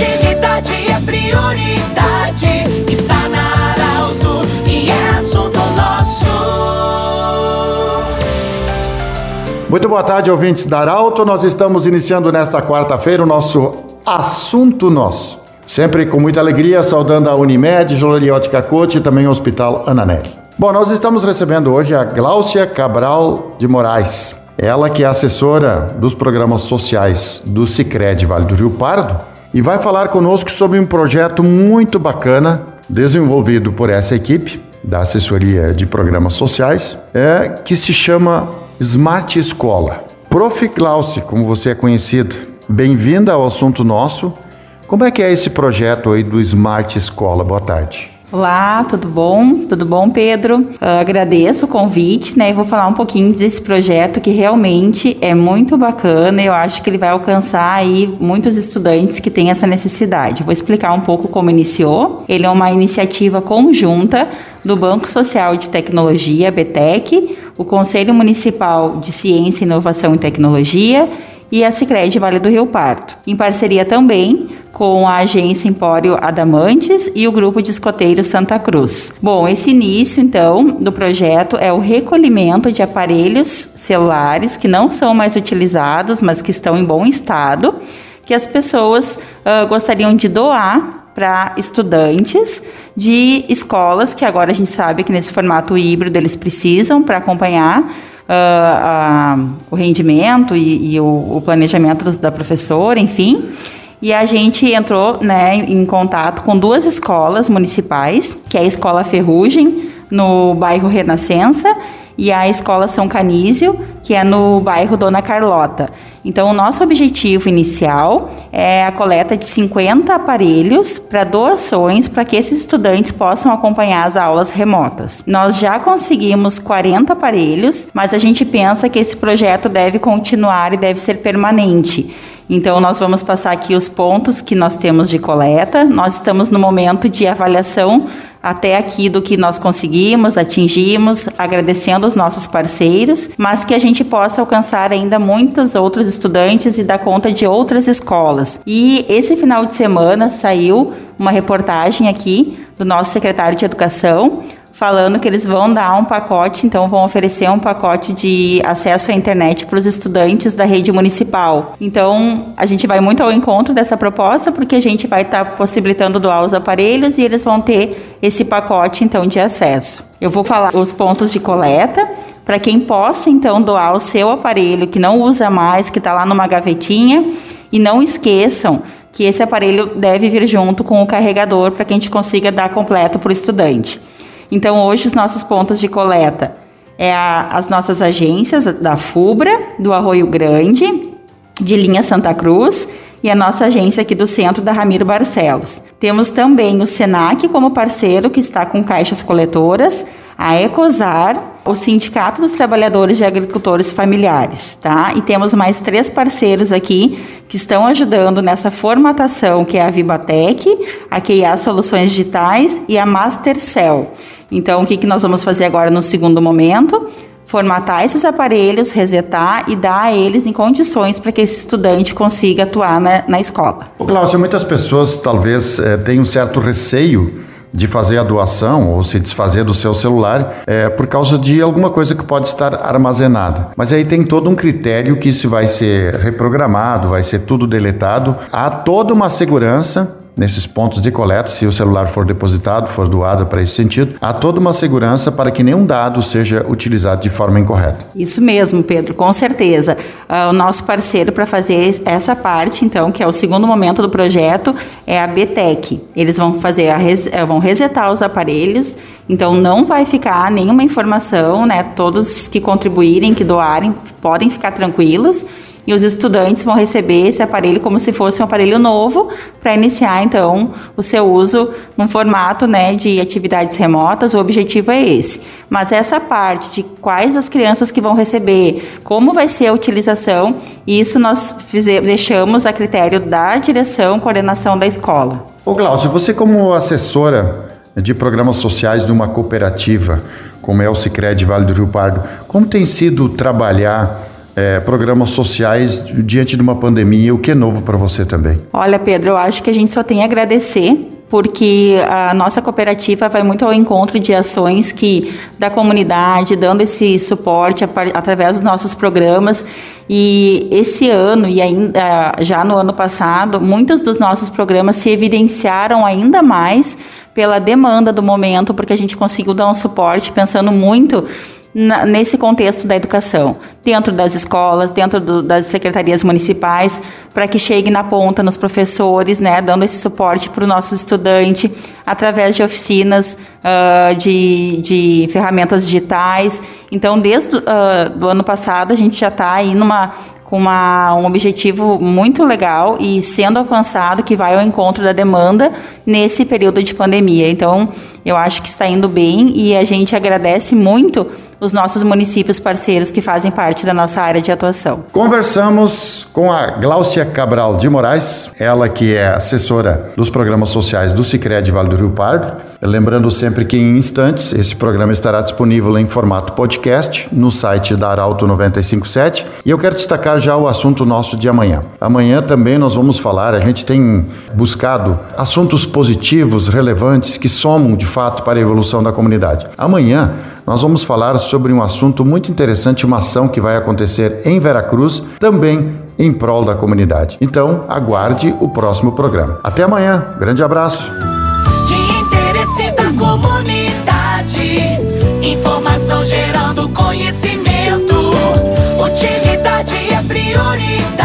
Utilidade é prioridade. Está na Arauto e é assunto nosso. Muito boa tarde, ouvintes da Arauto. Nós estamos iniciando nesta quarta-feira o nosso Assunto Nosso. Sempre com muita alegria, saudando a Unimed, Joloriótica Cote e também o Hospital Ananelli. Bom, nós estamos recebendo hoje a Gláucia Cabral de Moraes. Ela que é assessora dos programas sociais do Cicred Vale do Rio Pardo e vai falar conosco sobre um projeto muito bacana desenvolvido por essa equipe da assessoria de programas sociais, é que se chama Smart Escola. Prof. Glaucia, como você é conhecido, bem-vinda ao assunto nosso. Como é que é esse projeto aí do Smart Escola? Boa tarde. Olá, tudo bom? Tudo bom, Pedro? Uh, agradeço o convite, né? E vou falar um pouquinho desse projeto que realmente é muito bacana. Eu acho que ele vai alcançar aí muitos estudantes que têm essa necessidade. Vou explicar um pouco como iniciou. Ele é uma iniciativa conjunta do Banco Social de Tecnologia, BTEC, o Conselho Municipal de Ciência, Inovação e Tecnologia e a Sicredi Vale do Rio Pardo, em parceria também com a agência Empório Adamantes e o grupo de escoteiros Santa Cruz. Bom, esse início então do projeto é o recolhimento de aparelhos celulares que não são mais utilizados, mas que estão em bom estado, que as pessoas uh, gostariam de doar para estudantes de escolas que agora a gente sabe que nesse formato híbrido eles precisam para acompanhar uh, uh, o rendimento e, e o, o, planejamento da professora, enfim. E a gente entrou né, em contato com duas escolas municipais, que é a Escola Ferrugem, no bairro Renascença, e a Escola São Canísio, que é no bairro Dona Carlota. Então, o nosso objetivo inicial é a coleta de 50 aparelhos para doações para que esses estudantes possam acompanhar as aulas remotas. Nós já conseguimos 40 aparelhos, mas a gente pensa que esse projeto deve continuar e deve ser permanente. Então, nós vamos passar aqui os pontos que nós temos de coleta. Nós estamos no momento de avaliação até aqui do que nós conseguimos, atingimos, agradecendo os nossos parceiros, mas que a gente possa alcançar ainda muitos outros estudantes e dar conta de outras escolas. E esse final de semana saiu uma reportagem aqui do nosso secretário de Educação falando que eles vão dar um pacote, então vão oferecer um pacote de acesso à internet para os estudantes da rede municipal. Então, a gente vai muito ao encontro dessa proposta, porque a gente vai estar tá possibilitando doar os aparelhos e eles vão ter esse pacote, então, de acesso. Eu vou falar os pontos de coleta para quem possa, então, doar o seu aparelho que não usa mais, que está lá numa gavetinha. E não esqueçam que esse aparelho deve vir junto com o carregador para que a gente consiga dar completo para o estudante. Então, hoje, os nossos pontos de coleta é a, as nossas agências da FUBRA, do Arroio Grande, de linha Santa Cruz e a nossa agência aqui do centro da Ramiro Barcelos. Temos também o Senac como parceiro que está com caixas coletoras, a Ecosar, o Sindicato dos Trabalhadores de Agricultores Familiares, tá? E temos mais três parceiros aqui que estão ajudando nessa formatação, que é a Vibatec, a QIA Soluções Digitais e a Mastercell. Então, o que, que nós vamos fazer agora no segundo momento? Formatar esses aparelhos, resetar e dar a eles em condições para que esse estudante consiga atuar na, na escola. Ô, Cláudio, muitas pessoas talvez é, tenham um certo receio de fazer a doação ou se desfazer do seu celular é, por causa de alguma coisa que pode estar armazenada. Mas aí tem todo um critério que isso vai ser reprogramado, vai ser tudo deletado. Há toda uma segurança nesses pontos de coleta, se o celular for depositado, for doado para esse sentido, há toda uma segurança para que nenhum dado seja utilizado de forma incorreta. Isso mesmo, Pedro, com certeza. Uh, o nosso parceiro para fazer essa parte, então, que é o segundo momento do projeto, é a BTEC. Eles vão fazer a res, eh, vão resetar os aparelhos, então não vai ficar nenhuma informação, né? Todos que contribuírem, que doarem, podem ficar tranquilos e os estudantes vão receber esse aparelho como se fosse um aparelho novo para iniciar então o seu uso num formato né, de atividades remotas. O objetivo é esse. Mas essa parte de quais as crianças que vão receber, como vai ser a utilização, isso nós fizemos, deixamos a critério da direção, coordenação da escola. Ô Glaucio, você como assessora de programas sociais de uma cooperativa, como é o Sicredi Vale do Rio Pardo, como tem sido trabalhar é, programas sociais diante de uma pandemia. O que é novo para você também? Olha, Pedro, eu acho que a gente só tem a agradecer porque a nossa cooperativa vai muito ao encontro de ações que da comunidade, dando esse suporte através dos nossos programas. E esse ano e ainda já no ano passado, muitos dos nossos programas se evidenciaram ainda mais pela demanda do momento, porque a gente conseguiu dar um suporte pensando muito na, nesse contexto da educação, dentro das escolas, dentro do, das secretarias municipais, para que chegue na ponta nos professores, né, dando esse suporte para o nosso estudante, através de oficinas uh, de, de ferramentas digitais. Então, desde uh, ano passado, a gente já está aí numa com uma, um objetivo muito legal e sendo alcançado que vai ao encontro da demanda nesse período de pandemia. Então, eu acho que está indo bem e a gente agradece muito os nossos municípios parceiros que fazem parte da nossa área de atuação. Conversamos com a Gláucia Cabral de Moraes, ela que é assessora dos programas sociais do Sicredi Vale do Rio Pardo. Lembrando sempre que em instantes esse programa estará disponível em formato podcast no site da Arauto 957 e eu quero destacar já o assunto nosso de amanhã. Amanhã também nós vamos falar, a gente tem buscado assuntos positivos, relevantes que somam de fato para a evolução da comunidade. Amanhã nós vamos falar sobre um assunto muito interessante, uma ação que vai acontecer em Veracruz, também em prol da comunidade. Então, aguarde o próximo programa. Até amanhã. Grande abraço. Informação gerando conhecimento. Utilidade é prioridade.